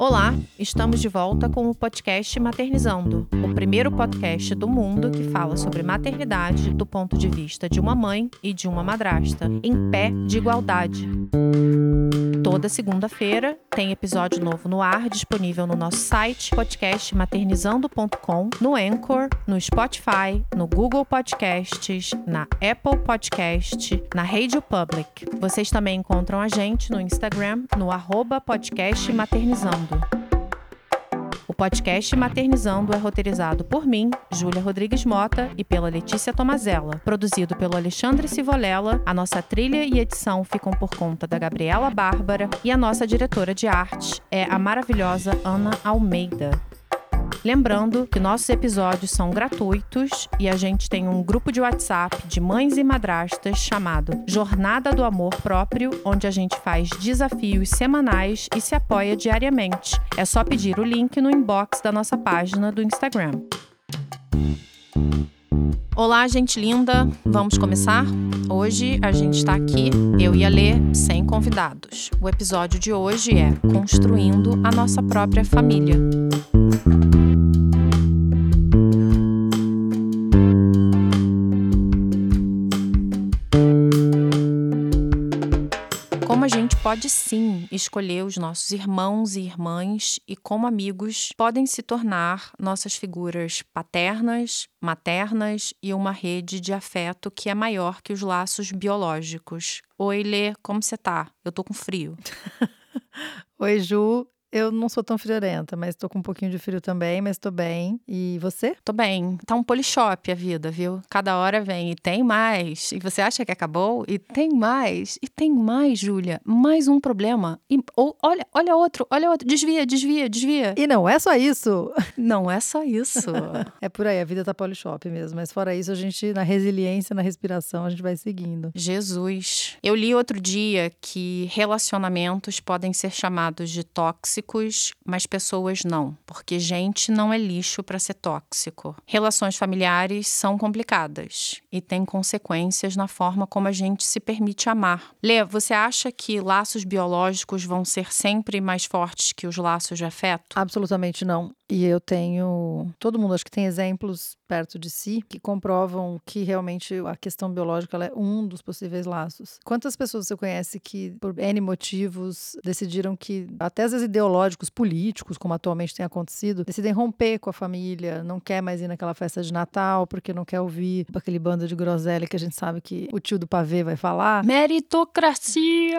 Olá, estamos de volta com o podcast Maternizando, o primeiro podcast do mundo que fala sobre maternidade do ponto de vista de uma mãe e de uma madrasta, em pé de igualdade. Toda segunda-feira tem episódio novo no ar, disponível no nosso site podcastmaternizando.com, no Anchor, no Spotify, no Google Podcasts, na Apple Podcast, na Radio Public. Vocês também encontram a gente no Instagram, no arroba podcastmaternizando. O podcast Maternizando é roteirizado por mim, Júlia Rodrigues Mota, e pela Letícia Tomazella. Produzido pelo Alexandre Civolela, a nossa trilha e edição ficam por conta da Gabriela Bárbara e a nossa diretora de arte é a maravilhosa Ana Almeida. Lembrando que nossos episódios são gratuitos e a gente tem um grupo de WhatsApp de mães e madrastas chamado Jornada do Amor Próprio, onde a gente faz desafios semanais e se apoia diariamente. É só pedir o link no inbox da nossa página do Instagram. Olá, gente linda! Vamos começar? Hoje a gente está aqui, eu e a Lê, sem convidados. O episódio de hoje é Construindo a Nossa Própria Família. Sim escolher os nossos irmãos e irmãs e como amigos podem se tornar nossas figuras paternas, maternas e uma rede de afeto que é maior que os laços biológicos. Oi, Lê, como você tá? Eu tô com frio. Oi, Ju. Eu não sou tão friorenta, mas tô com um pouquinho de frio também, mas tô bem. E você? Tô bem. Tá um polishop a vida, viu? Cada hora vem e tem mais. E você acha que acabou? E tem mais. E tem mais, Júlia. Mais um problema. E, ou, olha, olha outro, olha outro. Desvia, desvia, desvia. E não é só isso. Não é só isso. é por aí, a vida tá polishop mesmo. Mas fora isso, a gente, na resiliência, na respiração, a gente vai seguindo. Jesus. Eu li outro dia que relacionamentos podem ser chamados de tóxicos tóxicos, mas pessoas não, porque gente não é lixo para ser tóxico. Relações familiares são complicadas e têm consequências na forma como a gente se permite amar. Lê, você acha que laços biológicos vão ser sempre mais fortes que os laços de afeto? Absolutamente não. E eu tenho. Todo mundo acho que tem exemplos perto de si que comprovam que realmente a questão biológica é um dos possíveis laços. Quantas pessoas você conhece que, por N motivos, decidiram que, até às vezes políticos, como atualmente tem acontecido, decidem romper com a família, não quer mais ir naquela festa de Natal porque não quer ouvir aquele bando de groselha que a gente sabe que o tio do pavê vai falar? Meritocracia!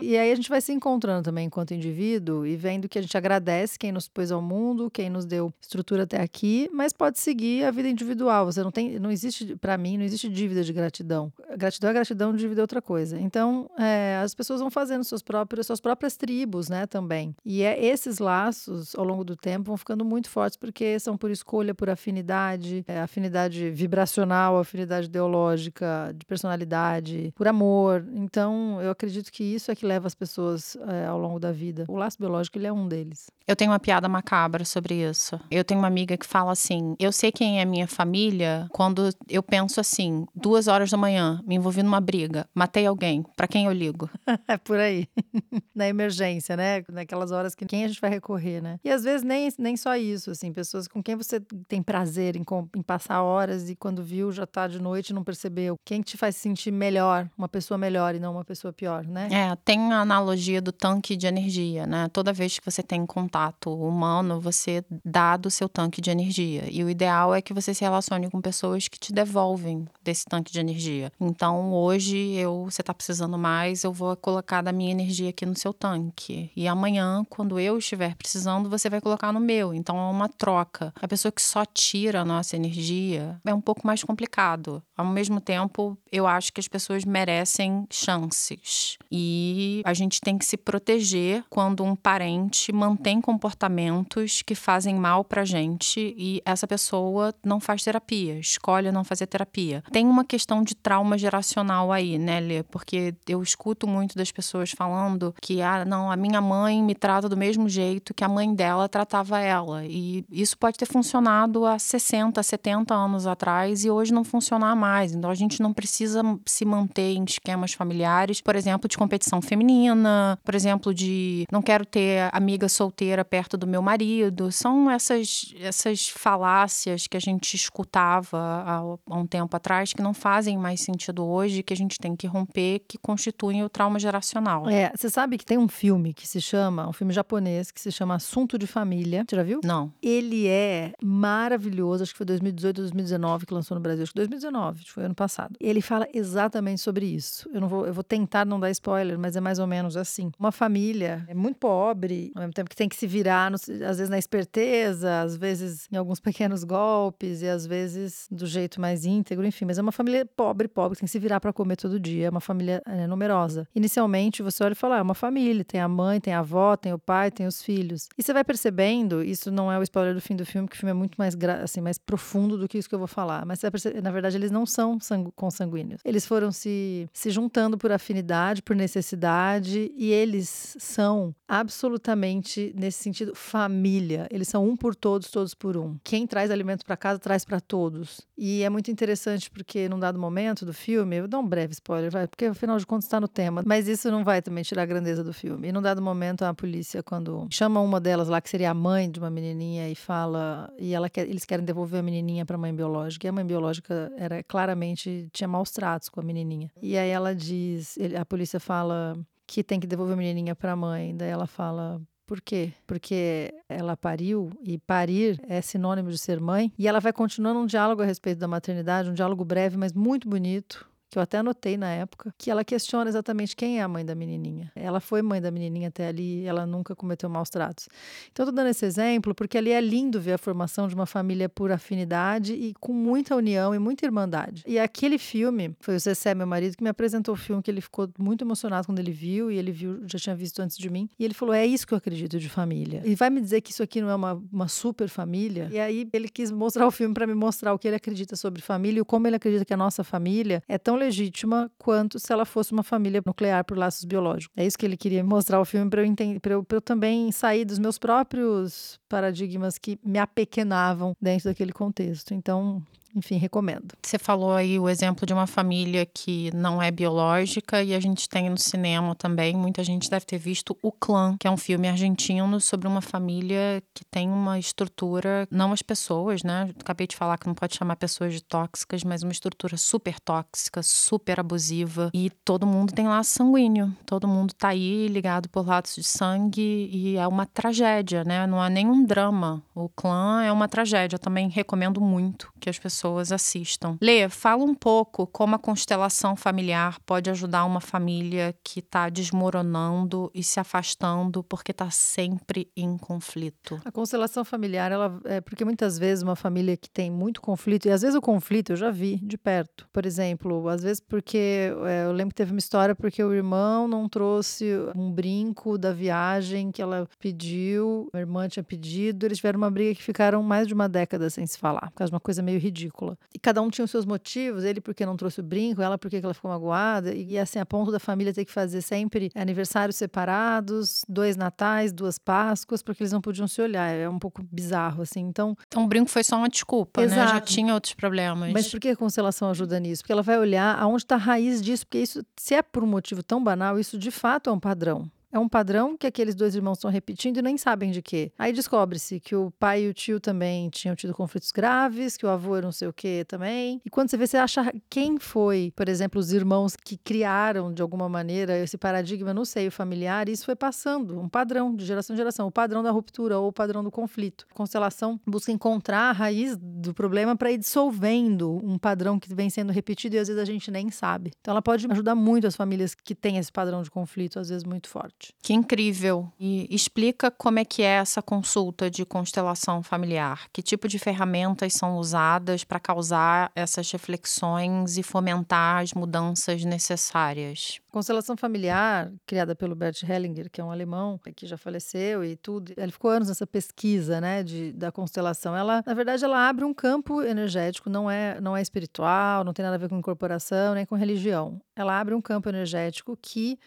E aí a gente vai se encontrando também enquanto indivíduo e vendo que a gente agradece quem nos pôs ao mundo mundo, quem nos deu estrutura até aqui, mas pode seguir a vida individual. Você não tem, não existe, para mim, não existe dívida de gratidão. Gratidão é gratidão, dívida é outra coisa. Então, é, as pessoas vão fazendo seus próprios, suas próprias tribos, né, também. E é, esses laços, ao longo do tempo, vão ficando muito fortes porque são por escolha, por afinidade, é, afinidade vibracional, afinidade ideológica, de personalidade, por amor. Então, eu acredito que isso é que leva as pessoas é, ao longo da vida. O laço biológico, ele é um deles. Eu tenho uma piada macabra sobre isso. Eu tenho uma amiga que fala assim: eu sei quem é minha família quando eu penso assim, duas horas da manhã, me envolvi numa briga, matei alguém, para quem eu ligo? é por aí. Na emergência, né? Naquelas horas que quem a gente vai recorrer, né? E às vezes nem, nem só isso, assim, pessoas com quem você tem prazer em, em passar horas e quando viu já tá de noite e não percebeu. Quem te faz sentir melhor, uma pessoa melhor e não uma pessoa pior, né? É, tem a analogia do tanque de energia, né? Toda vez que você tem contato humano, você dá do seu tanque de energia. E o ideal é que você se relacione com pessoas que te devolvem desse tanque de energia. Então, hoje eu, você está precisando mais, eu vou colocar da minha energia aqui no seu tanque. E amanhã, quando eu estiver precisando, você vai colocar no meu. Então, é uma troca. A pessoa que só tira a nossa energia é um pouco mais complicado. Ao mesmo tempo, eu acho que as pessoas merecem chances. E a gente tem que se proteger quando um parente mantém comportamentos que fazem mal pra gente e essa pessoa não faz terapia, escolhe não fazer terapia. Tem uma questão de trauma geracional aí, né, Lê? Porque eu escuto muito das pessoas falando que, ah, não, a minha mãe me trata do mesmo jeito que a mãe dela tratava ela. E isso pode ter funcionado há 60, 70 anos atrás e hoje não funcionar mais. Então a gente não precisa se manter em esquemas familiares, por exemplo, de competição feminina, por exemplo, de não quero ter amiga solteira perto do meu marido. São essas, essas falácias que a gente escutava há, há um tempo atrás que não fazem mais sentido hoje, que a gente tem que romper, que constituem o trauma geracional. É, você sabe que tem um filme que se chama, um filme japonês que se chama Assunto de Família. Você já viu? Não. Ele é maravilhoso, acho que foi 2018 ou 2019 que lançou no Brasil, acho que 2019, foi ano passado. Ele fala exatamente sobre isso. Eu não vou, eu vou tentar não dar spoiler, mas é mais ou menos assim. Uma família é muito pobre, ao mesmo tempo que tem que se virar, no, às vezes na esperteza, às vezes em alguns pequenos golpes e às vezes do jeito mais íntegro, enfim, mas é uma família pobre, pobre, que tem que se virar para comer todo dia, é uma família é, numerosa. Inicialmente você olha e fala, ah, é uma família, tem a mãe, tem a avó, tem o pai, tem os filhos. E você vai percebendo, isso não é o spoiler do fim do filme, que o filme é muito mais assim, mais profundo do que isso que eu vou falar, mas perceber, na verdade eles não são consanguíneos. Eles foram se se juntando por afinidade, por necessidade e eles são absolutamente nesse sentido família. Eles são um por todos, todos por um. Quem traz alimento para casa traz para todos. E é muito interessante porque num dado momento do filme, eu dar um breve spoiler, vai, porque afinal de contas está no tema, mas isso não vai também tirar a grandeza do filme. E num dado momento a polícia quando chama uma delas lá que seria a mãe de uma menininha e fala e ela quer, eles querem devolver a menininha para a mãe biológica. E a mãe biológica era claramente tinha maus tratos com a menininha. E aí ela diz, a polícia fala que tem que devolver a menininha para a mãe. Daí ela fala: por quê? Porque ela pariu e parir é sinônimo de ser mãe. E ela vai continuando um diálogo a respeito da maternidade, um diálogo breve, mas muito bonito, que eu até anotei na época, que ela questiona exatamente quem é a mãe da menininha. Ela foi mãe da menininha até ali, ela nunca cometeu maus tratos. Então, estou dando esse exemplo porque ali é lindo ver a formação de uma família por afinidade e com muita união e muita irmandade. E aquele filme, foi o Zé meu marido, que me apresentou o filme, que ele ficou muito emocionado quando ele viu, e ele viu, já tinha visto antes de mim, e ele falou: é isso que eu acredito de família. E vai me dizer que isso aqui não é uma, uma super família? E aí ele quis mostrar o filme para me mostrar o que ele acredita sobre família e como ele acredita que a nossa família é tão legítima quanto se ela fosse uma família nuclear por laços biológicos. É isso que ele queria mostrar o filme para eu entender, para eu, eu, também sair dos meus próprios paradigmas que me apequenavam dentro daquele contexto. Então, enfim, recomendo. Você falou aí o exemplo de uma família que não é biológica e a gente tem no cinema também, muita gente deve ter visto O Clã, que é um filme argentino sobre uma família que tem uma estrutura, não as pessoas, né? Acabei de falar que não pode chamar pessoas de tóxicas, mas uma estrutura super tóxica, super abusiva e todo mundo tem lá sanguíneo, todo mundo tá aí ligado por laços de sangue e é uma tragédia, né? Não é nenhum drama. O Clã é uma tragédia. Eu também recomendo muito que as pessoas pessoas assistam. Lê, fala um pouco como a constelação familiar pode ajudar uma família que está desmoronando e se afastando porque está sempre em conflito. A constelação familiar, ela é porque muitas vezes uma família que tem muito conflito, e às vezes o conflito eu já vi de perto. Por exemplo, às vezes porque é, eu lembro que teve uma história porque o irmão não trouxe um brinco da viagem que ela pediu, a irmã tinha pedido, eles tiveram uma briga que ficaram mais de uma década sem se falar, por causa de uma coisa meio ridícula ridícula. E cada um tinha os seus motivos, ele porque não trouxe o brinco, ela porque ela ficou magoada, e assim, a ponto da família ter que fazer sempre aniversários separados, dois natais, duas páscoas, porque eles não podiam se olhar. É um pouco bizarro, assim. Então, então o brinco foi só uma desculpa, Exato. né? Já tinha outros problemas. Mas por que a constelação ajuda nisso? Porque ela vai olhar aonde está a raiz disso, porque isso, se é por um motivo tão banal, isso de fato é um padrão. É um padrão que aqueles dois irmãos estão repetindo e nem sabem de quê. Aí descobre-se que o pai e o tio também tinham tido conflitos graves, que o avô era não sei o quê também. E quando você vê, você acha quem foi, por exemplo, os irmãos que criaram de alguma maneira esse paradigma no seio familiar, e isso foi passando, um padrão de geração em geração, o padrão da ruptura ou o padrão do conflito. A constelação busca encontrar a raiz do problema para ir dissolvendo um padrão que vem sendo repetido e às vezes a gente nem sabe. Então ela pode ajudar muito as famílias que têm esse padrão de conflito, às vezes muito forte. Que incrível! E explica como é que é essa consulta de constelação familiar. Que tipo de ferramentas são usadas para causar essas reflexões e fomentar as mudanças necessárias? Constelação familiar, criada pelo Bert Hellinger, que é um alemão que já faleceu e tudo. Ele ficou anos nessa pesquisa, né, de, da constelação. Ela, na verdade, ela abre um campo energético, não é, não é espiritual, não tem nada a ver com incorporação nem com religião. Ela abre um campo energético que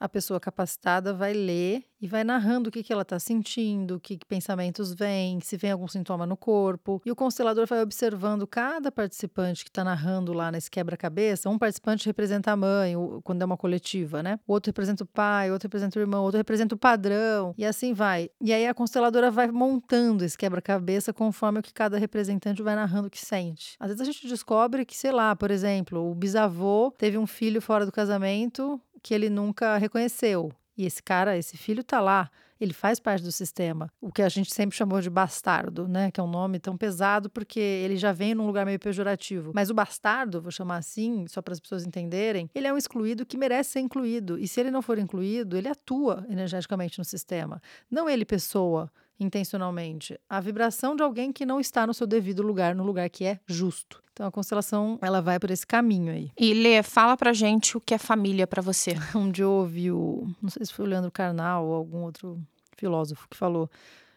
a pessoa capacitada vai ler e vai narrando o que, que ela está sentindo, que, que pensamentos vêm, se vem algum sintoma no corpo. E o constelador vai observando cada participante que está narrando lá nesse quebra-cabeça. Um participante representa a mãe, quando é uma coletiva, né? O outro representa o pai, o outro representa o irmão, o outro representa o padrão, e assim vai. E aí a consteladora vai montando esse quebra-cabeça conforme o que cada representante vai narrando o que sente. Às vezes a gente descobre que, sei lá, por exemplo, o bisavô teve um filho fora do casamento que ele nunca reconheceu. E esse cara, esse filho tá lá, ele faz parte do sistema. O que a gente sempre chamou de bastardo, né? Que é um nome tão pesado porque ele já vem num lugar meio pejorativo. Mas o bastardo, vou chamar assim, só para as pessoas entenderem, ele é um excluído que merece ser incluído. E se ele não for incluído, ele atua energeticamente no sistema. Não ele, pessoa, intencionalmente. A vibração de alguém que não está no seu devido lugar, no lugar que é justo. Então a constelação, ela vai por esse caminho aí. E Lê, fala pra gente o que é família para você. Um dia eu ouvi o, não sei se foi o Leandro Carnal ou algum outro filósofo que falou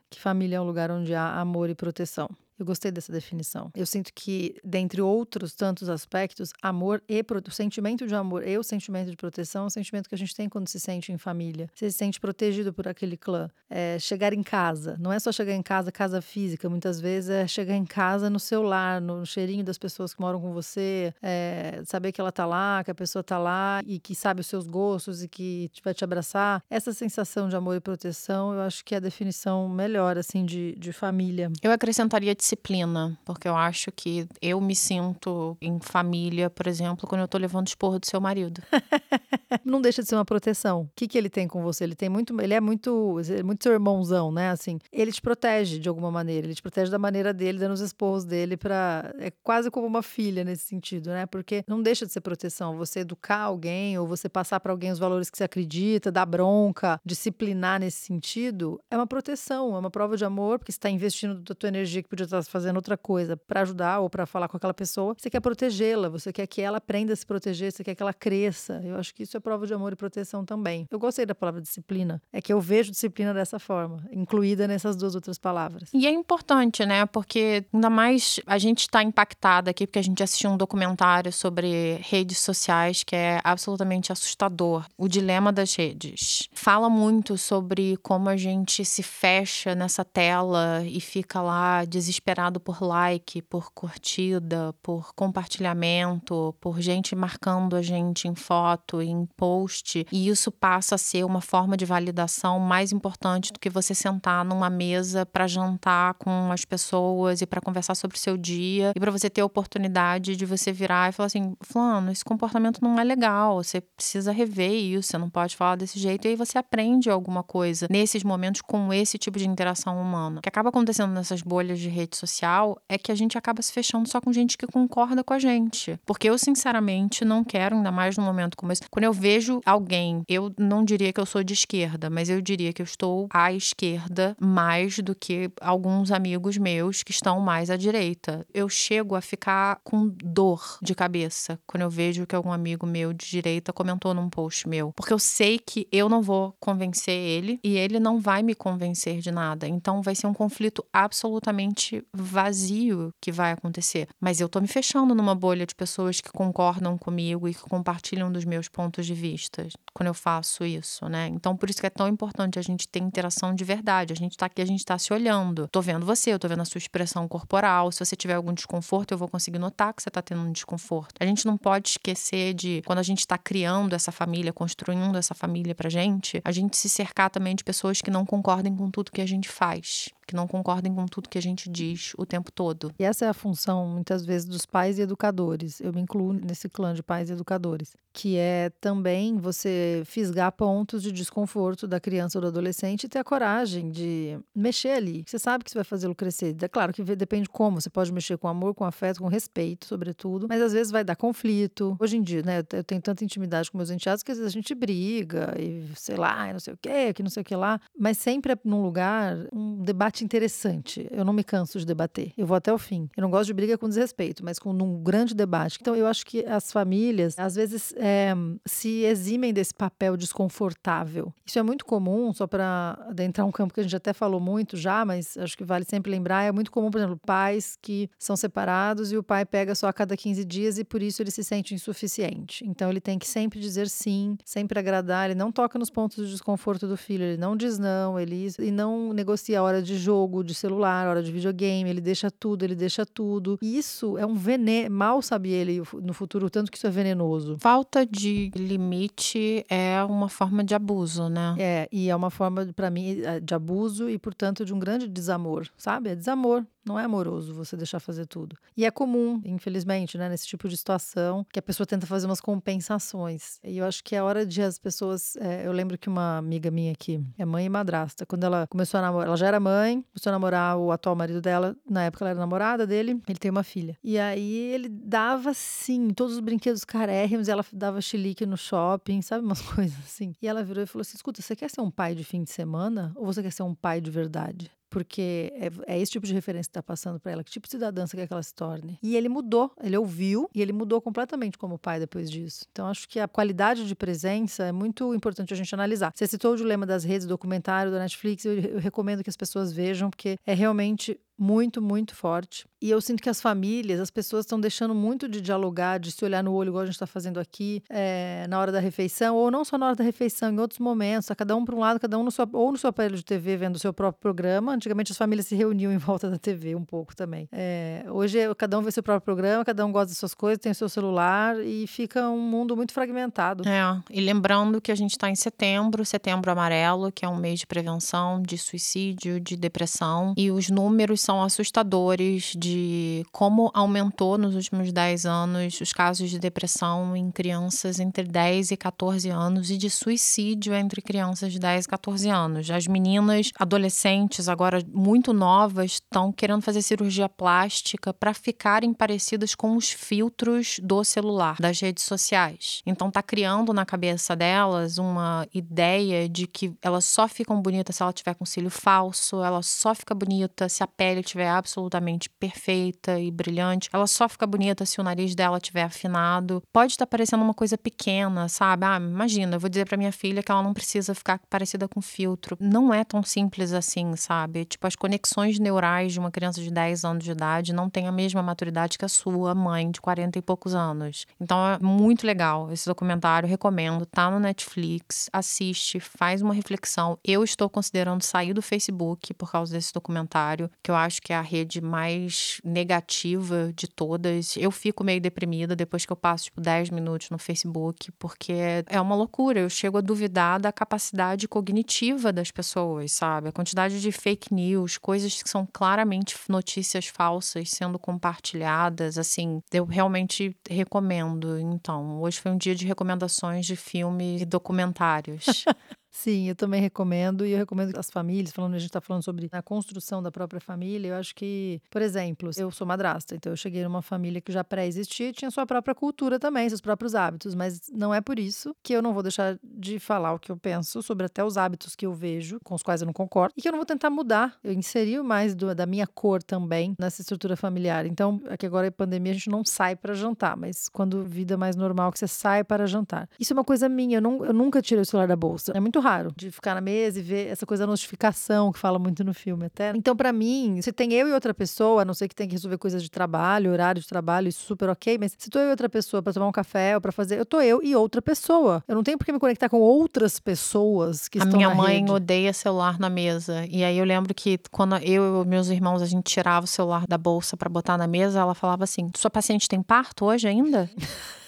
que família é um lugar onde há amor e proteção. Eu gostei dessa definição. Eu sinto que, dentre outros tantos aspectos, amor e o sentimento de amor e o sentimento de proteção é um sentimento que a gente tem quando se sente em família. Você se sente protegido por aquele clã. É chegar em casa. Não é só chegar em casa, casa física. Muitas vezes é chegar em casa no seu lar, no cheirinho das pessoas que moram com você, é saber que ela tá lá, que a pessoa tá lá e que sabe os seus gostos e que vai te abraçar. Essa sensação de amor e proteção, eu acho que é a definição melhor, assim, de, de família. Eu acrescentaria disciplina, porque eu acho que eu me sinto em família, por exemplo, quando eu tô levando esporro do seu marido. Não deixa de ser uma proteção. O que, que ele tem com você? Ele tem muito, ele é muito, é muito seu irmãozão, né? Assim, ele te protege de alguma maneira, ele te protege da maneira dele, dando os esporros dele para é quase como uma filha nesse sentido, né? Porque não deixa de ser proteção. Você educar alguém ou você passar para alguém os valores que você acredita, dar bronca, disciplinar nesse sentido, é uma proteção, é uma prova de amor, porque você está investindo da tua energia que podia estar fazendo outra coisa para ajudar ou para falar com aquela pessoa, você quer protegê-la, você quer que ela aprenda a se proteger, você quer que ela cresça. Eu acho que isso é prova de amor e proteção também. Eu gostei da palavra disciplina. É que eu vejo disciplina dessa forma, incluída nessas duas outras palavras. E é importante, né? Porque ainda mais a gente está impactada aqui porque a gente assistiu um documentário sobre redes sociais que é absolutamente assustador. O dilema das redes. Fala muito sobre como a gente se fecha nessa tela e fica lá desesperado esperado por like, por curtida, por compartilhamento, por gente marcando a gente em foto, em post, e isso passa a ser uma forma de validação mais importante do que você sentar numa mesa para jantar com as pessoas e para conversar sobre o seu dia e para você ter a oportunidade de você virar e falar assim: "Fulano, esse comportamento não é legal, você precisa rever isso, você não pode falar desse jeito". E aí você aprende alguma coisa nesses momentos com esse tipo de interação humana. O que acaba acontecendo nessas bolhas de redes social é que a gente acaba se fechando só com gente que concorda com a gente. Porque eu, sinceramente, não quero, ainda mais num momento como esse. Quando eu vejo alguém, eu não diria que eu sou de esquerda, mas eu diria que eu estou à esquerda mais do que alguns amigos meus que estão mais à direita. Eu chego a ficar com dor de cabeça quando eu vejo que algum amigo meu de direita comentou num post meu. Porque eu sei que eu não vou convencer ele e ele não vai me convencer de nada. Então vai ser um conflito absolutamente vazio que vai acontecer. Mas eu tô me fechando numa bolha de pessoas que concordam comigo e que compartilham dos meus pontos de vista quando eu faço isso, né? Então, por isso que é tão importante a gente ter interação de verdade. A gente tá aqui, a gente tá se olhando. Tô vendo você, eu tô vendo a sua expressão corporal. Se você tiver algum desconforto, eu vou conseguir notar que você tá tendo um desconforto. A gente não pode esquecer de, quando a gente tá criando essa família, construindo essa família pra gente, a gente se cercar também de pessoas que não concordem com tudo que a gente faz que não concordem com tudo que a gente diz o tempo todo. E essa é a função, muitas vezes, dos pais e educadores. Eu me incluo nesse clã de pais e educadores, que é também você fisgar pontos de desconforto da criança ou do adolescente e ter a coragem de mexer ali. Você sabe que isso vai fazê-lo crescer. É claro que depende como. Você pode mexer com amor, com afeto, com respeito, sobretudo, mas às vezes vai dar conflito. Hoje em dia, né, eu tenho tanta intimidade com meus enteados que às vezes a gente briga e sei lá, não sei o quê, que não sei o que lá, mas sempre é num lugar, um debate interessante. Eu não me canso de debater. Eu vou até o fim. Eu não gosto de briga com desrespeito, mas com um grande debate. Então, eu acho que as famílias, às vezes, é, se eximem desse papel desconfortável. Isso é muito comum, só para adentrar um campo que a gente até falou muito já, mas acho que vale sempre lembrar. É muito comum, por exemplo, pais que são separados e o pai pega só a cada 15 dias e por isso ele se sente insuficiente. Então, ele tem que sempre dizer sim, sempre agradar. Ele não toca nos pontos de desconforto do filho, ele não diz não, ele e não negocia a hora de jogo, de celular, hora de videogame, ele deixa tudo, ele deixa tudo. E isso é um veneno, mal sabe ele no futuro, tanto que isso é venenoso. Falta de limite é uma forma de abuso, né? É, e é uma forma, para mim, é, de abuso e, portanto, de um grande desamor, sabe? É desamor. Não é amoroso você deixar fazer tudo. E é comum, infelizmente, né, nesse tipo de situação, que a pessoa tenta fazer umas compensações. E eu acho que é hora de as pessoas. É, eu lembro que uma amiga minha aqui é mãe e madrasta. Quando ela começou a namorar, ela já era mãe, começou a namorar o atual marido dela. Na época ela era namorada dele, ele tem uma filha. E aí ele dava, sim, todos os brinquedos carérrimos, ela dava chilique no shopping, sabe? Umas coisas assim. E ela virou e falou assim: escuta, você quer ser um pai de fim de semana ou você quer ser um pai de verdade? Porque é, é, esse tipo de referência que está passando para ela, que tipo de cidadã quer que ela se torne. E ele mudou, ele ouviu e ele mudou completamente como pai depois disso. Então acho que a qualidade de presença é muito importante a gente analisar. Você citou o dilema das redes, documentário da Netflix, eu, eu recomendo que as pessoas vejam, porque é realmente muito, muito forte. E eu sinto que as famílias, as pessoas estão deixando muito de dialogar, de se olhar no olho, igual a gente está fazendo aqui, é, na hora da refeição, ou não só na hora da refeição, em outros momentos, tá cada um para um lado, cada um no seu, ou no seu aparelho de TV vendo o seu próprio programa. Antigamente as famílias se reuniam em volta da TV um pouco também. É, hoje cada um vê seu próprio programa, cada um gosta das suas coisas, tem o seu celular e fica um mundo muito fragmentado. É, e lembrando que a gente está em setembro, setembro amarelo, que é um mês de prevenção de suicídio, de depressão, e os números são assustadores de como aumentou nos últimos 10 anos os casos de depressão em crianças entre 10 e 14 anos e de suicídio entre crianças de 10 e 14 anos. As meninas adolescentes, agora muito novas, estão querendo fazer cirurgia plástica para ficarem parecidas com os filtros do celular, das redes sociais. Então tá criando na cabeça delas uma ideia de que elas só ficam bonitas se ela tiver com cílio falso, ela só fica bonita se a pele estiver absolutamente perfeita e brilhante, ela só fica bonita se o nariz dela estiver afinado. Pode estar parecendo uma coisa pequena, sabe? Ah, imagina, eu vou dizer para minha filha que ela não precisa ficar parecida com filtro. Não é tão simples assim, sabe? Tipo, as conexões neurais de uma criança de 10 anos de idade não têm a mesma maturidade que a sua mãe de 40 e poucos anos. Então é muito legal esse documentário, recomendo, tá no Netflix, assiste, faz uma reflexão. Eu estou considerando sair do Facebook por causa desse documentário, que eu acho que é a rede mais negativa de todas. Eu fico meio deprimida depois que eu passo, tipo, 10 minutos no Facebook, porque é uma loucura. Eu chego a duvidar da capacidade cognitiva das pessoas, sabe? A quantidade de fake news, coisas que são claramente notícias falsas sendo compartilhadas, assim, eu realmente recomendo. Então, hoje foi um dia de recomendações de filmes e documentários. Sim, eu também recomendo, e eu recomendo as famílias, falando, a gente está falando sobre a construção da própria família. Eu acho que, por exemplo, eu sou madrasta, então eu cheguei numa família que já pré-existia, tinha sua própria cultura também, seus próprios hábitos, mas não é por isso que eu não vou deixar de falar o que eu penso sobre até os hábitos que eu vejo, com os quais eu não concordo, e que eu não vou tentar mudar. Eu inseri mais do, da minha cor também nessa estrutura familiar. Então, aqui agora é pandemia, a gente não sai para jantar, mas quando vida mais normal, que você sai para jantar. Isso é uma coisa minha, eu, não, eu nunca tirei o celular da bolsa. É muito raro de ficar na mesa e ver essa coisa da notificação que fala muito no filme até. Então, para mim, se tem eu e outra pessoa, a não sei que tem que resolver coisas de trabalho, horário de trabalho, isso super ok, mas se tô eu e outra pessoa para tomar um café ou para fazer, eu tô eu e outra pessoa. Eu não tenho por que me conectar com outras pessoas que a estão minha na mãe rede. odeia celular na mesa. E aí eu lembro que quando eu e meus irmãos a gente tirava o celular da bolsa para botar na mesa, ela falava assim: "Sua paciente tem parto hoje ainda?"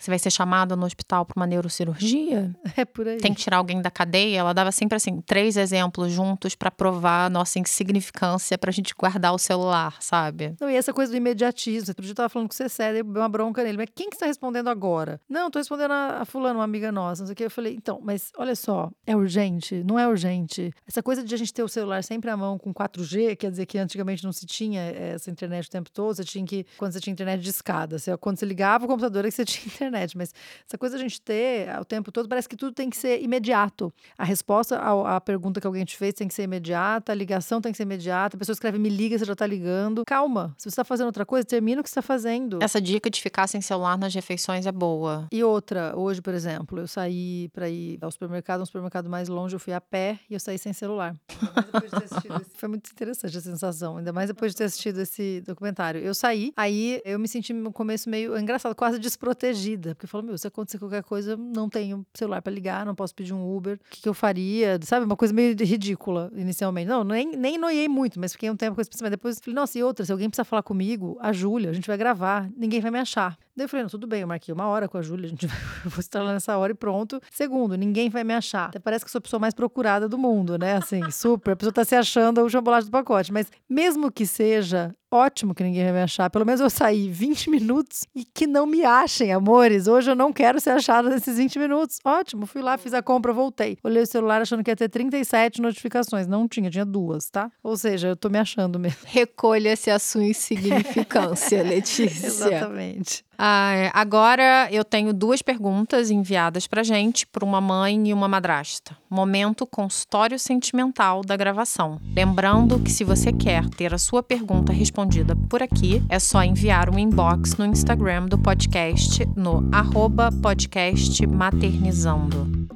Você vai ser chamada no hospital para uma neurocirurgia? É por aí. Tem que tirar alguém da cadeia? Ela dava sempre assim, três exemplos juntos para provar a nossa insignificância pra gente guardar o celular, sabe? Não, e essa coisa do imediatismo. Outro dia eu tava falando com você sério, deu uma bronca nele. Mas quem que está respondendo agora? Não, tô respondendo a, a fulano, uma amiga nossa, não sei o que. Eu falei, então, mas olha só, é urgente? Não é urgente? Essa coisa de a gente ter o celular sempre à mão com 4G, quer dizer que antigamente não se tinha essa internet o tempo todo, você tinha que, quando você tinha internet de escada, quando você ligava o computador é que você tinha internet internet, mas essa coisa a gente ter o tempo todo, parece que tudo tem que ser imediato. A resposta à pergunta que alguém te fez tem que ser imediata, a ligação tem que ser imediata, a pessoa escreve me liga, você já tá ligando. Calma, se você tá fazendo outra coisa, termina o que você tá fazendo. Essa dica de ficar sem celular nas refeições é boa. E outra, hoje, por exemplo, eu saí para ir ao supermercado, um supermercado mais longe, eu fui a pé e eu saí sem celular. Foi muito interessante a sensação, ainda mais depois de ter assistido esse documentário. Eu saí, aí eu me senti no começo meio engraçado, quase desprotegida, porque eu falo, meu, se acontecer qualquer coisa, não tenho celular para ligar, não posso pedir um Uber, o que, que, eu faria? Sabe, uma coisa meio ridícula inicialmente. Não, nem, nem noiei muito, mas fiquei um tempo com esse pensamento. Depois falei, nossa, e outra, se alguém precisa falar comigo, a Júlia, a gente vai gravar, ninguém vai me achar. Daí eu falei, não, tudo bem, eu marquei uma hora com a Júlia, a gente vai, eu vou estar lá nessa hora e pronto. Segundo, ninguém vai me achar. Até parece que sou a pessoa mais procurada do mundo, né? Assim, super. A pessoa tá se achando o chambolagem do pacote. Mas mesmo que seja, ótimo que ninguém vai me achar. Pelo menos eu saí 20 minutos e que não me achem, amores. Hoje eu não quero ser achada nesses 20 minutos. Ótimo, fui lá, fiz a compra, voltei. Olhei o celular achando que ia ter 37 notificações. Não tinha, tinha duas, tá? Ou seja, eu tô me achando mesmo. Recolha-se a sua insignificância, Letícia. Exatamente. Ah, agora eu tenho duas perguntas enviadas pra gente por uma mãe e uma madrasta. Momento consultório sentimental da gravação. Lembrando que se você quer ter a sua pergunta respondida por aqui, é só enviar um inbox no Instagram do podcast no arroba podcast maternizando.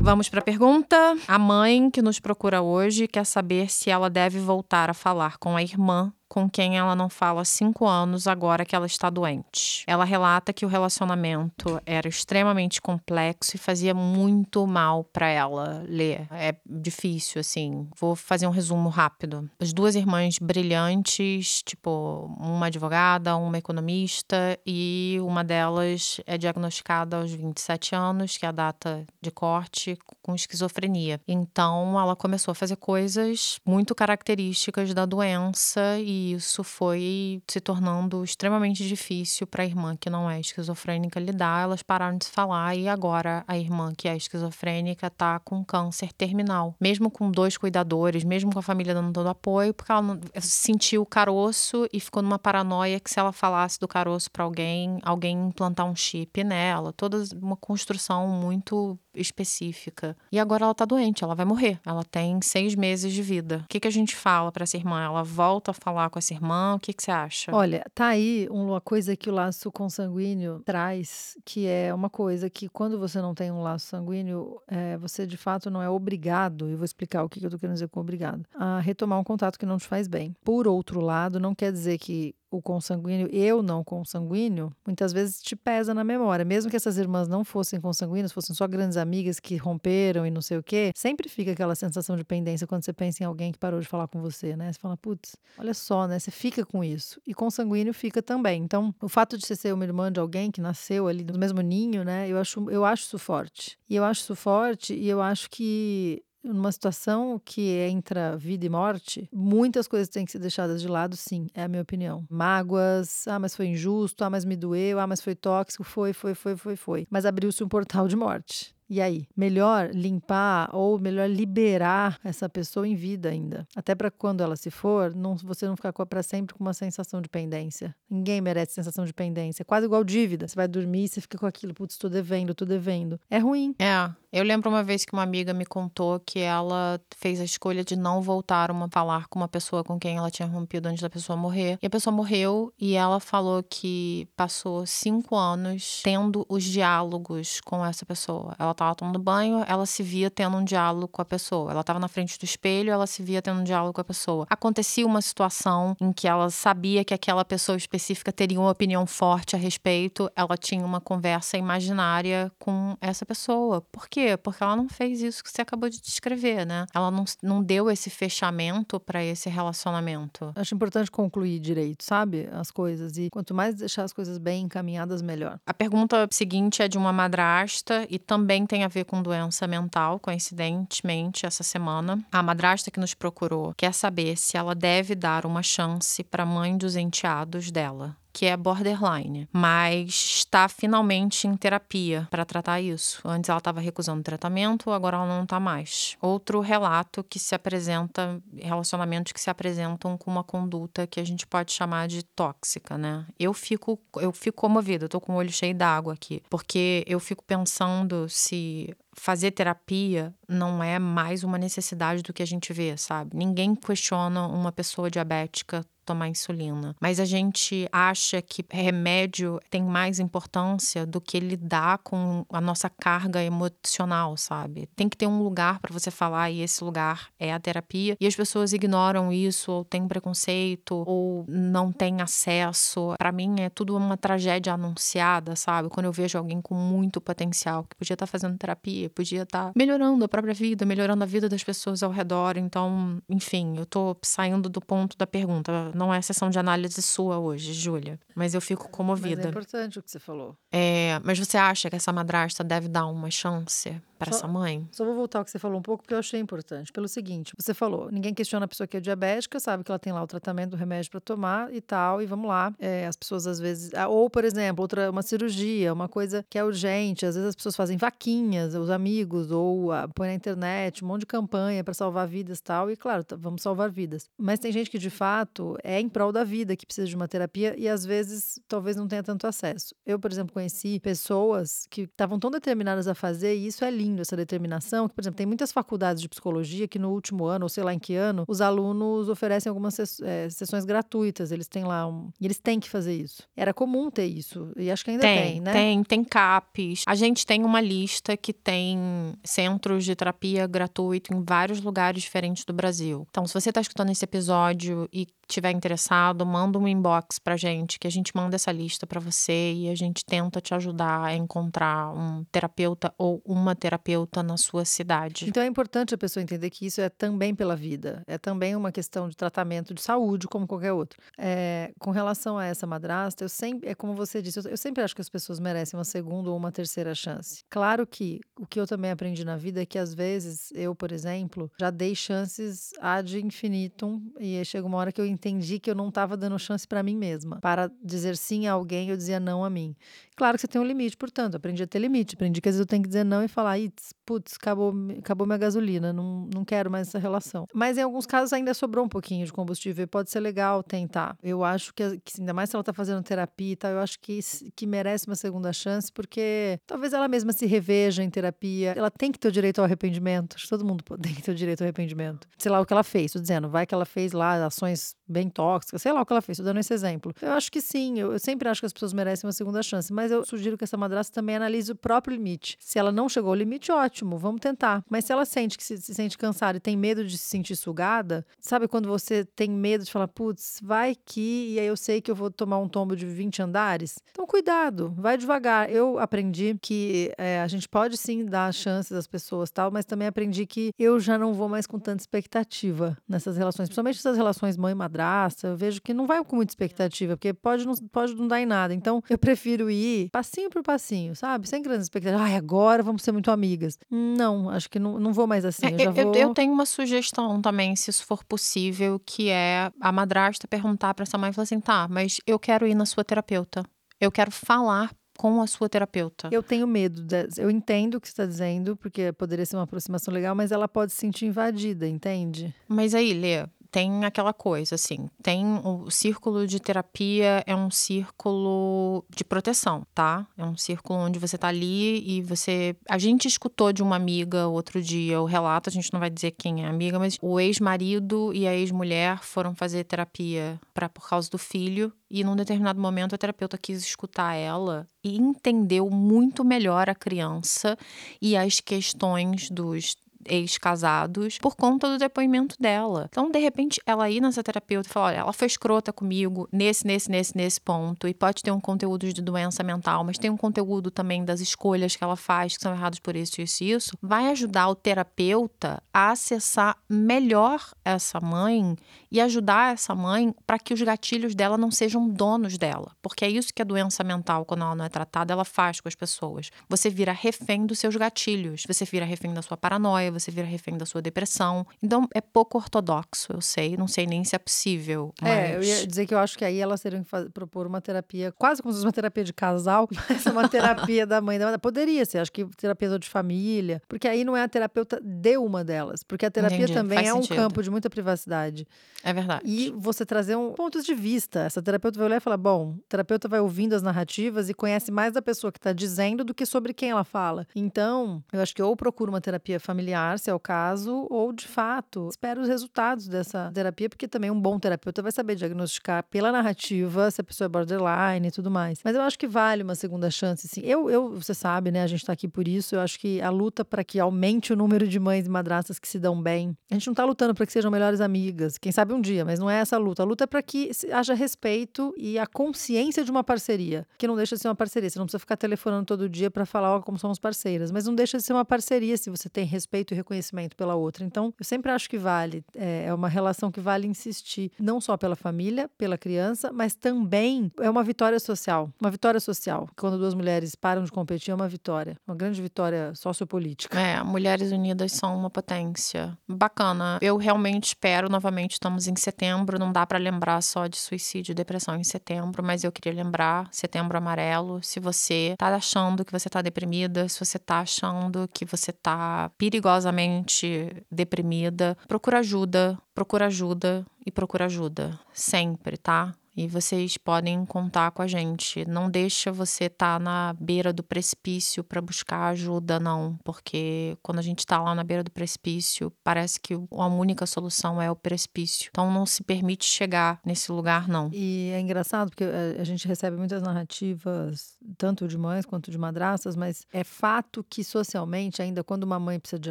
Vamos para a pergunta. A mãe que nos procura hoje quer saber se ela deve voltar a falar com a irmã com quem ela não fala há cinco anos agora que ela está doente. Ela relata que o relacionamento era extremamente complexo e fazia muito mal para ela ler. É difícil, assim. Vou fazer um resumo rápido. As duas irmãs brilhantes, tipo, uma advogada, uma economista, e uma delas é diagnosticada aos 27 anos, que é a data de corte, com esquizofrenia. Então, ela começou a fazer coisas muito características da doença e isso foi se tornando extremamente difícil para a irmã que não é esquizofrênica lidar. Elas pararam de se falar e agora a irmã que é esquizofrênica está com câncer terminal. Mesmo com dois cuidadores, mesmo com a família dando todo apoio, porque ela não, sentiu o caroço e ficou numa paranoia que se ela falasse do caroço para alguém, alguém implantar um chip nela. Toda uma construção muito específica. E agora ela tá doente, ela vai morrer. Ela tem seis meses de vida. O que, que a gente fala para essa irmã? Ela volta a falar com essa irmã? O que, que você acha? Olha, tá aí uma coisa que o laço consanguíneo traz, que é uma coisa que quando você não tem um laço sanguíneo, é, você de fato não é obrigado, e vou explicar o que eu tô querendo dizer com obrigado, a retomar um contato que não te faz bem. Por outro lado, não quer dizer que o consanguíneo e o não consanguíneo, muitas vezes te pesa na memória. Mesmo que essas irmãs não fossem consanguíneas, fossem só grandes amigas que romperam e não sei o quê, sempre fica aquela sensação de pendência quando você pensa em alguém que parou de falar com você, né? Você fala, putz, olha só, né? Você fica com isso. E consanguíneo fica também. Então, o fato de você ser uma irmã de alguém que nasceu ali no mesmo ninho, né? Eu acho, eu acho isso forte. E eu acho isso forte e eu acho que numa situação que entra vida e morte, muitas coisas têm que ser deixadas de lado, sim, é a minha opinião. Mágoas, ah, mas foi injusto, ah, mas me doeu, ah, mas foi tóxico, foi, foi, foi, foi, foi. Mas abriu-se um portal de morte. E aí, melhor limpar ou melhor liberar essa pessoa em vida ainda. Até para quando ela se for, não, você não ficar para sempre com uma sensação de pendência. Ninguém merece sensação de pendência. É quase igual dívida. Você vai dormir você fica com aquilo, putz, estou devendo, estou devendo. É ruim. É. Eu lembro uma vez que uma amiga me contou que ela fez a escolha de não voltar a falar com uma pessoa com quem ela tinha rompido antes da pessoa morrer. E a pessoa morreu e ela falou que passou cinco anos tendo os diálogos com essa pessoa. Ela estava tomando banho, ela se via tendo um diálogo com a pessoa. Ela estava na frente do espelho, ela se via tendo um diálogo com a pessoa. Acontecia uma situação em que ela sabia que aquela pessoa específica teria uma opinião forte a respeito, ela tinha uma conversa imaginária com essa pessoa. Por quê? Quê? Porque ela não fez isso que você acabou de descrever, né? Ela não, não deu esse fechamento para esse relacionamento. Acho importante concluir direito, sabe? As coisas. E quanto mais deixar as coisas bem encaminhadas, melhor. A pergunta seguinte é de uma madrasta e também tem a ver com doença mental, coincidentemente, essa semana. A madrasta que nos procurou quer saber se ela deve dar uma chance para a mãe dos enteados dela que é borderline, mas está finalmente em terapia para tratar isso. Antes ela estava recusando tratamento, agora ela não está mais. Outro relato que se apresenta, relacionamentos que se apresentam com uma conduta que a gente pode chamar de tóxica, né? Eu fico, eu fico comovida, eu com o olho cheio d'água aqui, porque eu fico pensando se fazer terapia não é mais uma necessidade do que a gente vê, sabe? Ninguém questiona uma pessoa diabética tomar insulina. Mas a gente acha que remédio tem mais importância do que lidar com a nossa carga emocional, sabe? Tem que ter um lugar para você falar e esse lugar é a terapia. E as pessoas ignoram isso, ou têm preconceito, ou não têm acesso. Para mim é tudo uma tragédia anunciada, sabe? Quando eu vejo alguém com muito potencial que podia estar tá fazendo terapia, podia estar tá melhorando a própria vida, melhorando a vida das pessoas ao redor. Então, enfim, eu tô saindo do ponto da pergunta não é sessão de análise sua hoje, Júlia. Mas eu fico comovida. Mas é importante o que você falou. É, mas você acha que essa madrasta deve dar uma chance para essa mãe? Só vou voltar ao que você falou um pouco, porque eu achei importante. Pelo seguinte, você falou, ninguém questiona a pessoa que é diabética, sabe que ela tem lá o tratamento, o remédio para tomar e tal, e vamos lá. É, as pessoas às vezes, ou por exemplo, outra, uma cirurgia, uma coisa que é urgente, às vezes as pessoas fazem vaquinhas, os amigos, ou ah, põe na internet, um monte de campanha para salvar vidas e tal, e claro, vamos salvar vidas. Mas tem gente que de fato é em prol da vida, que precisa de uma terapia e às vezes talvez não tenha tanto acesso. Eu, por exemplo, conheci pessoas que estavam tão determinadas a fazer, e isso é lindo essa determinação, que, por exemplo, tem muitas faculdades de psicologia que no último ano, ou sei lá em que ano, os alunos oferecem algumas é, sessões gratuitas. Eles têm lá um. Eles têm que fazer isso. Era comum ter isso. E acho que ainda tem, tem né? Tem, tem CAPES. A gente tem uma lista que tem centros de terapia gratuito em vários lugares diferentes do Brasil. Então, se você está escutando esse episódio e tiver interessado, manda um inbox pra gente, que a gente manda essa lista para você e a gente tenta te ajudar a encontrar um terapeuta ou uma terapeuta na sua cidade. Então é importante a pessoa entender que isso é também pela vida, é também uma questão de tratamento de saúde, como qualquer outro. É, com relação a essa madrasta, eu sempre, é como você disse, eu, eu sempre acho que as pessoas merecem uma segunda ou uma terceira chance. Claro que o que eu também aprendi na vida é que às vezes eu, por exemplo, já dei chances ad infinitum e chega uma hora que eu entendi que eu não estava dando chance para mim mesma. Para dizer sim a alguém, eu dizia não a mim. Claro que você tem um limite, portanto, aprendi a ter limite. Aprendi que às vezes eu tenho que dizer não e falar, putz, acabou, acabou minha gasolina, não, não quero mais essa relação. Mas em alguns casos ainda sobrou um pouquinho de combustível e pode ser legal tentar. Eu acho que, que ainda mais se ela está fazendo terapia e tal, eu acho que, que merece uma segunda chance, porque talvez ela mesma se reveja em terapia. Ela tem que ter o direito ao arrependimento. Acho que todo mundo tem que ter o direito ao arrependimento. Sei lá o que ela fez, tô dizendo, vai que ela fez lá ações bem tóxica, sei lá o que ela fez, tô dando esse exemplo. Eu acho que sim, eu, eu, sempre acho que as pessoas merecem uma segunda chance, mas eu sugiro que essa madrasta também analise o próprio limite. Se ela não chegou ao limite, ótimo, vamos tentar. Mas se ela sente que se, se sente cansada e tem medo de se sentir sugada, sabe quando você tem medo de falar, putz, vai que, e aí eu sei que eu vou tomar um tombo de 20 andares? Então, cuidado, vai devagar. Eu aprendi que é, a gente pode sim dar chances às pessoas tal, mas também aprendi que eu já não vou mais com tanta expectativa nessas relações, principalmente essas relações mãe-madrasta madrasta, eu vejo que não vai com muita expectativa, porque pode não, pode não dar em nada. Então, eu prefiro ir passinho por passinho, sabe? Sem grandes expectativas. Ai, agora vamos ser muito amigas. Não, acho que não, não vou mais assim. Eu, eu, vou... eu, tenho uma sugestão também, se isso for possível, que é a madrasta perguntar para essa mãe e falar assim: tá, mas eu quero ir na sua terapeuta. Eu quero falar com a sua terapeuta. Eu tenho medo, de, eu entendo o que você está dizendo, porque poderia ser uma aproximação legal, mas ela pode se sentir invadida, entende? Mas aí, Lê, tem aquela coisa, assim, tem o círculo de terapia é um círculo de proteção, tá? É um círculo onde você tá ali e você. A gente escutou de uma amiga outro dia o relato, a gente não vai dizer quem é a amiga, mas o ex-marido e a ex-mulher foram fazer terapia para por causa do filho e num determinado momento a terapeuta quis escutar ela e entendeu muito melhor a criança e as questões dos ex-casados por conta do depoimento dela. Então, de repente, ela ir nessa terapeuta e falar: olha, ela foi escrota comigo nesse, nesse, nesse, nesse ponto, e pode ter um conteúdo de doença mental, mas tem um conteúdo também das escolhas que ela faz, que são erradas por isso, isso e isso, vai ajudar o terapeuta a acessar melhor essa mãe e ajudar essa mãe para que os gatilhos dela não sejam donos dela. Porque é isso que a doença mental, quando ela não é tratada, ela faz com as pessoas. Você vira refém dos seus gatilhos, você vira refém da sua paranoia, você vira refém da sua depressão. Então é pouco ortodoxo, eu sei, não sei nem se é possível. Mas... É, eu ia dizer que eu acho que aí elas teriam que fazer, propor uma terapia, quase como se fosse uma terapia de casal, mas uma terapia da mãe da Poderia ser, acho que terapeuta de família, porque aí não é a terapeuta de uma delas, porque a terapia Entendi, também é sentido. um campo de muita privacidade. É verdade. E você trazer um pontos de vista. Essa terapeuta vai olhar e falar: bom, o terapeuta vai ouvindo as narrativas e conhece mais da pessoa que está dizendo do que sobre quem ela fala. Então, eu acho que ou procura uma terapia familiar, se é o caso, ou de fato, espera os resultados dessa terapia, porque também um bom terapeuta vai saber diagnosticar pela narrativa se a pessoa é borderline e tudo mais. Mas eu acho que vale uma segunda chance, sim. Eu, eu você sabe, né? A gente está aqui por isso. Eu acho que a luta para que aumente o número de mães e madrastas que se dão bem. A gente não está lutando para que sejam melhores amigas, quem sabe um dia, mas não é essa a luta. A luta é para que haja respeito e a consciência de uma parceria, que não deixa de ser uma parceria. Você não precisa ficar telefonando todo dia para falar ó, como somos parceiras, mas não deixa de ser uma parceria se você tem respeito e reconhecimento pela outra. Então, eu sempre acho que vale, é, é uma relação que vale insistir, não só pela família, pela criança, mas também é uma vitória social. Uma vitória social. Quando duas mulheres param de competir, é uma vitória. Uma grande vitória sociopolítica. É, Mulheres Unidas são uma potência. Bacana. Eu realmente espero, novamente, estamos em setembro, não dá para lembrar só de suicídio e depressão em setembro, mas eu queria lembrar, setembro amarelo, se você tá achando que você tá deprimida, se você tá achando que você tá perigosamente deprimida, procura ajuda, procura ajuda e procura ajuda. Sempre, tá? E vocês podem contar com a gente. Não deixa você estar tá na beira do precipício para buscar ajuda, não. Porque quando a gente está lá na beira do precipício, parece que a única solução é o precipício. Então não se permite chegar nesse lugar, não. E é engraçado porque eh, a gente recebe muitas narrativas, tanto de mães quanto de madrastas, mas é fato que socialmente, ainda quando uma mãe precisa de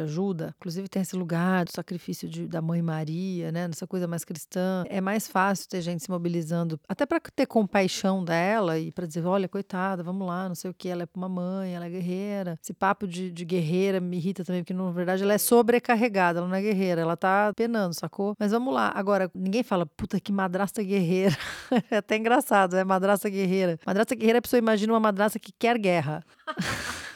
ajuda, inclusive tem esse lugar do sacrifício de, da mãe Maria, né? Nessa coisa mais cristã, é mais fácil ter gente se mobilizando até para ter compaixão dela e para dizer, olha, coitada, vamos lá, não sei o que, ela é uma mãe, ela é guerreira. Esse papo de, de guerreira me irrita também, porque na verdade ela é sobrecarregada, ela não é guerreira, ela tá penando, sacou? Mas vamos lá. Agora, ninguém fala, puta que madrasta guerreira. é até engraçado, é madrasta guerreira. Madrasta guerreira, a pessoa imagina uma madrasta que quer guerra.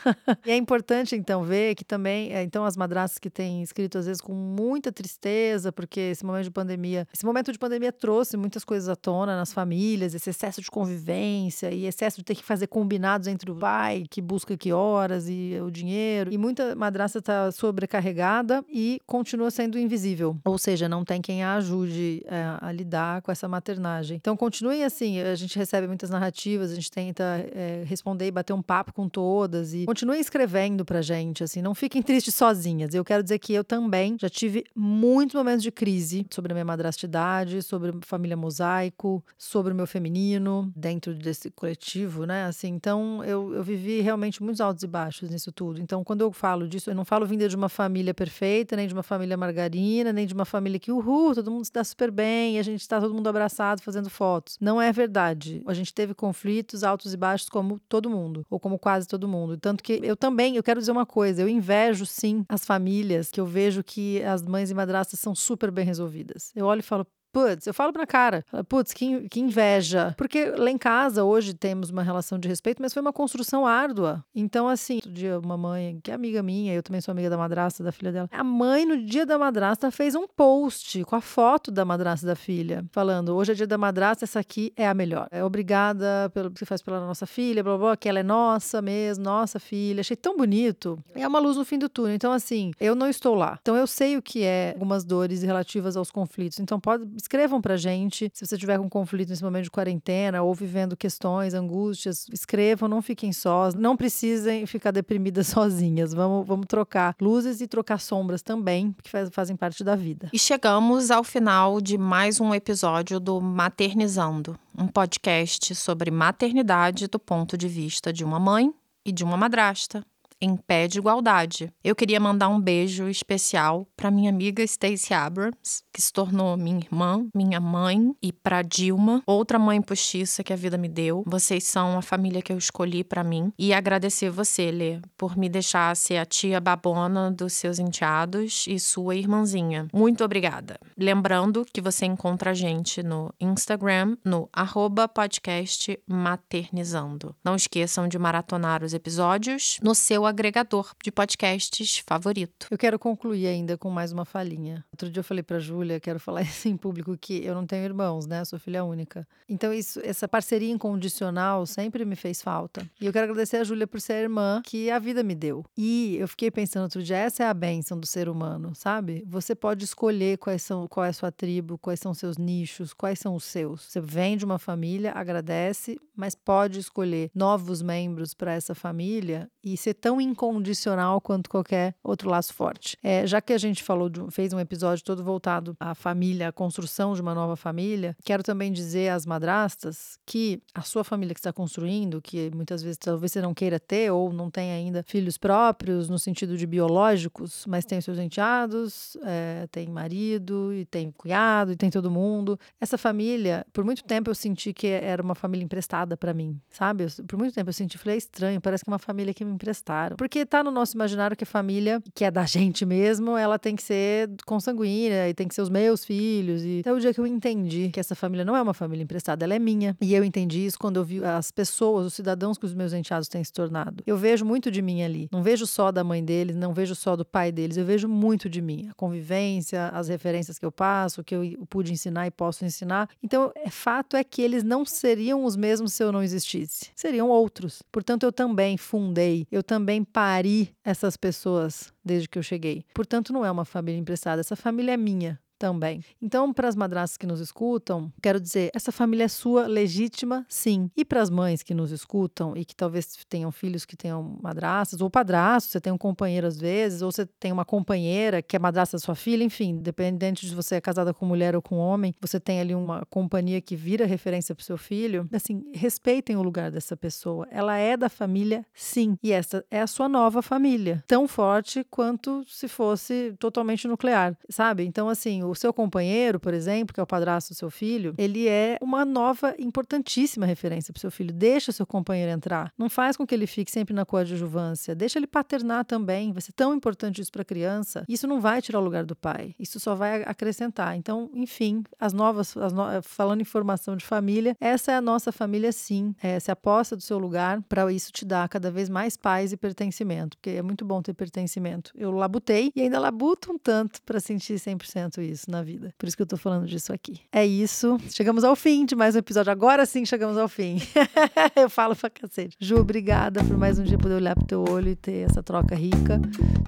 e é importante, então, ver que também, é, então, as madrastas que têm escrito, às vezes, com muita tristeza, porque esse momento de pandemia, esse momento de pandemia trouxe muitas coisas à tona nas famílias, esse excesso de convivência e excesso de ter que fazer combinados entre o pai, que busca que horas e o dinheiro. E muita madrasta está sobrecarregada e continua sendo invisível. Ou seja, não tem quem a ajude é, a lidar com essa maternagem. Então, continuem assim. A gente recebe muitas narrativas, a gente tenta é, responder e bater um papo com todas. E continuem escrevendo pra gente, assim, não fiquem tristes sozinhas. Eu quero dizer que eu também já tive muitos momentos de crise sobre a minha madrastidade, sobre família mosaico, sobre o meu feminino, dentro desse coletivo, né? Assim, então eu, eu vivi realmente muitos altos e baixos nisso tudo. Então, quando eu falo disso, eu não falo vinda de uma família perfeita, nem de uma família margarina, nem de uma família que, uhul, todo mundo se dá super bem, a gente está todo mundo abraçado fazendo fotos. Não é verdade. A gente teve conflitos altos e baixos como todo mundo, ou como quase todo mundo. Tanto que eu também, eu quero dizer uma coisa, eu invejo sim as famílias que eu vejo que as mães e madrastas são super bem resolvidas. Eu olho e falo, Putz, eu falo pra cara, putz, que, que inveja. Porque lá em casa, hoje, temos uma relação de respeito, mas foi uma construção árdua. Então, assim, outro dia, uma mãe, que é amiga minha, eu também sou amiga da madrasta, da filha dela. A mãe, no dia da madrasta, fez um post com a foto da madrasta da filha, falando: hoje é dia da madrasta, essa aqui é a melhor. É obrigada pelo que você faz pela nossa filha, blá blá, blá que ela é nossa mesmo, nossa filha. Achei tão bonito. É uma luz no fim do túnel. Então, assim, eu não estou lá. Então, eu sei o que é algumas dores relativas aos conflitos. Então, pode escrevam pra gente. Se você tiver com conflito nesse momento de quarentena ou vivendo questões, angústias, escrevam, não fiquem sós, não precisem ficar deprimidas sozinhas. Vamos, vamos trocar luzes e trocar sombras também, que faz, fazem parte da vida. E chegamos ao final de mais um episódio do Maternizando, um podcast sobre maternidade do ponto de vista de uma mãe e de uma madrasta em pé de igualdade. Eu queria mandar um beijo especial para minha amiga Stacey Abrams, que se tornou minha irmã, minha mãe, e para Dilma, outra mãe postiça que a vida me deu. Vocês são a família que eu escolhi para mim. E agradecer você, Lê, por me deixar ser a tia babona dos seus enteados e sua irmãzinha. Muito obrigada. Lembrando que você encontra a gente no Instagram, no arroba podcast maternizando. Não esqueçam de maratonar os episódios no seu agregador de podcasts favorito. Eu quero concluir ainda com mais uma falinha. Outro dia eu falei para Júlia, quero falar isso em público que eu não tenho irmãos, né? Sou filha única. Então isso, essa parceria incondicional sempre me fez falta. E eu quero agradecer a Júlia por ser a irmã que a vida me deu. E eu fiquei pensando outro dia, essa é a bênção do ser humano, sabe? Você pode escolher quais são, qual é a sua tribo, quais são seus nichos, quais são os seus. Você vem de uma família, agradece, mas pode escolher novos membros para essa família e ser tão incondicional quanto qualquer outro laço forte. É, já que a gente falou, de, fez um episódio todo voltado à família, à construção de uma nova família, quero também dizer às madrastas que a sua família que está construindo, que muitas vezes talvez você não queira ter ou não tem ainda filhos próprios no sentido de biológicos, mas tem seus enteados, é, tem marido e tem cunhado e tem todo mundo. Essa família, por muito tempo eu senti que era uma família emprestada para mim, sabe? Por muito tempo eu senti, falei, é estranho, parece que é uma família que me emprestaram. Porque tá no nosso imaginário que família, que é da gente mesmo, ela tem que ser consanguínea e tem que ser os meus filhos. E até o dia que eu entendi que essa família não é uma família emprestada, ela é minha. E eu entendi isso quando eu vi as pessoas, os cidadãos que os meus enteados têm se tornado. Eu vejo muito de mim ali. Não vejo só da mãe deles, não vejo só do pai deles, eu vejo muito de mim. A convivência, as referências que eu passo, o que eu pude ensinar e posso ensinar. Então, é fato é que eles não seriam os mesmos se eu não existisse. Seriam outros. Portanto, eu também fundei, eu também pari essas pessoas desde que eu cheguei. Portanto, não é uma família emprestada, essa família é minha também. Então, para as madrastas que nos escutam, quero dizer, essa família é sua, legítima, sim. E para as mães que nos escutam e que talvez tenham filhos que tenham madrastas ou padrastos, você tem um companheiro às vezes, ou você tem uma companheira que é madrasta da sua filha, enfim, independente de você é casada com mulher ou com homem, você tem ali uma companhia que vira referência para seu filho. Assim, respeitem o lugar dessa pessoa. Ela é da família, sim. E essa é a sua nova família, tão forte quanto se fosse totalmente nuclear, sabe? Então, assim, o o seu companheiro, por exemplo, que é o padrasto do seu filho, ele é uma nova, importantíssima referência para o seu filho. Deixa o seu companheiro entrar. Não faz com que ele fique sempre na coadjuvância. Deixa ele paternar também. Vai ser tão importante isso para a criança. Isso não vai tirar o lugar do pai. Isso só vai acrescentar. Então, enfim, as novas, as no... falando em formação de família, essa é a nossa família, sim. É, se aposta do seu lugar para isso te dar cada vez mais paz e pertencimento, porque é muito bom ter pertencimento. Eu labutei e ainda labuto um tanto para sentir 100% isso isso na vida. Por isso que eu tô falando disso aqui. É isso. Chegamos ao fim de mais um episódio. Agora sim chegamos ao fim. eu falo pra cacete. Ju, obrigada por mais um dia poder olhar pro teu olho e ter essa troca rica.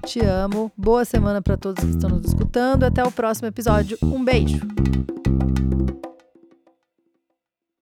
Te amo. Boa semana para todos que estão nos escutando. Até o próximo episódio. Um beijo.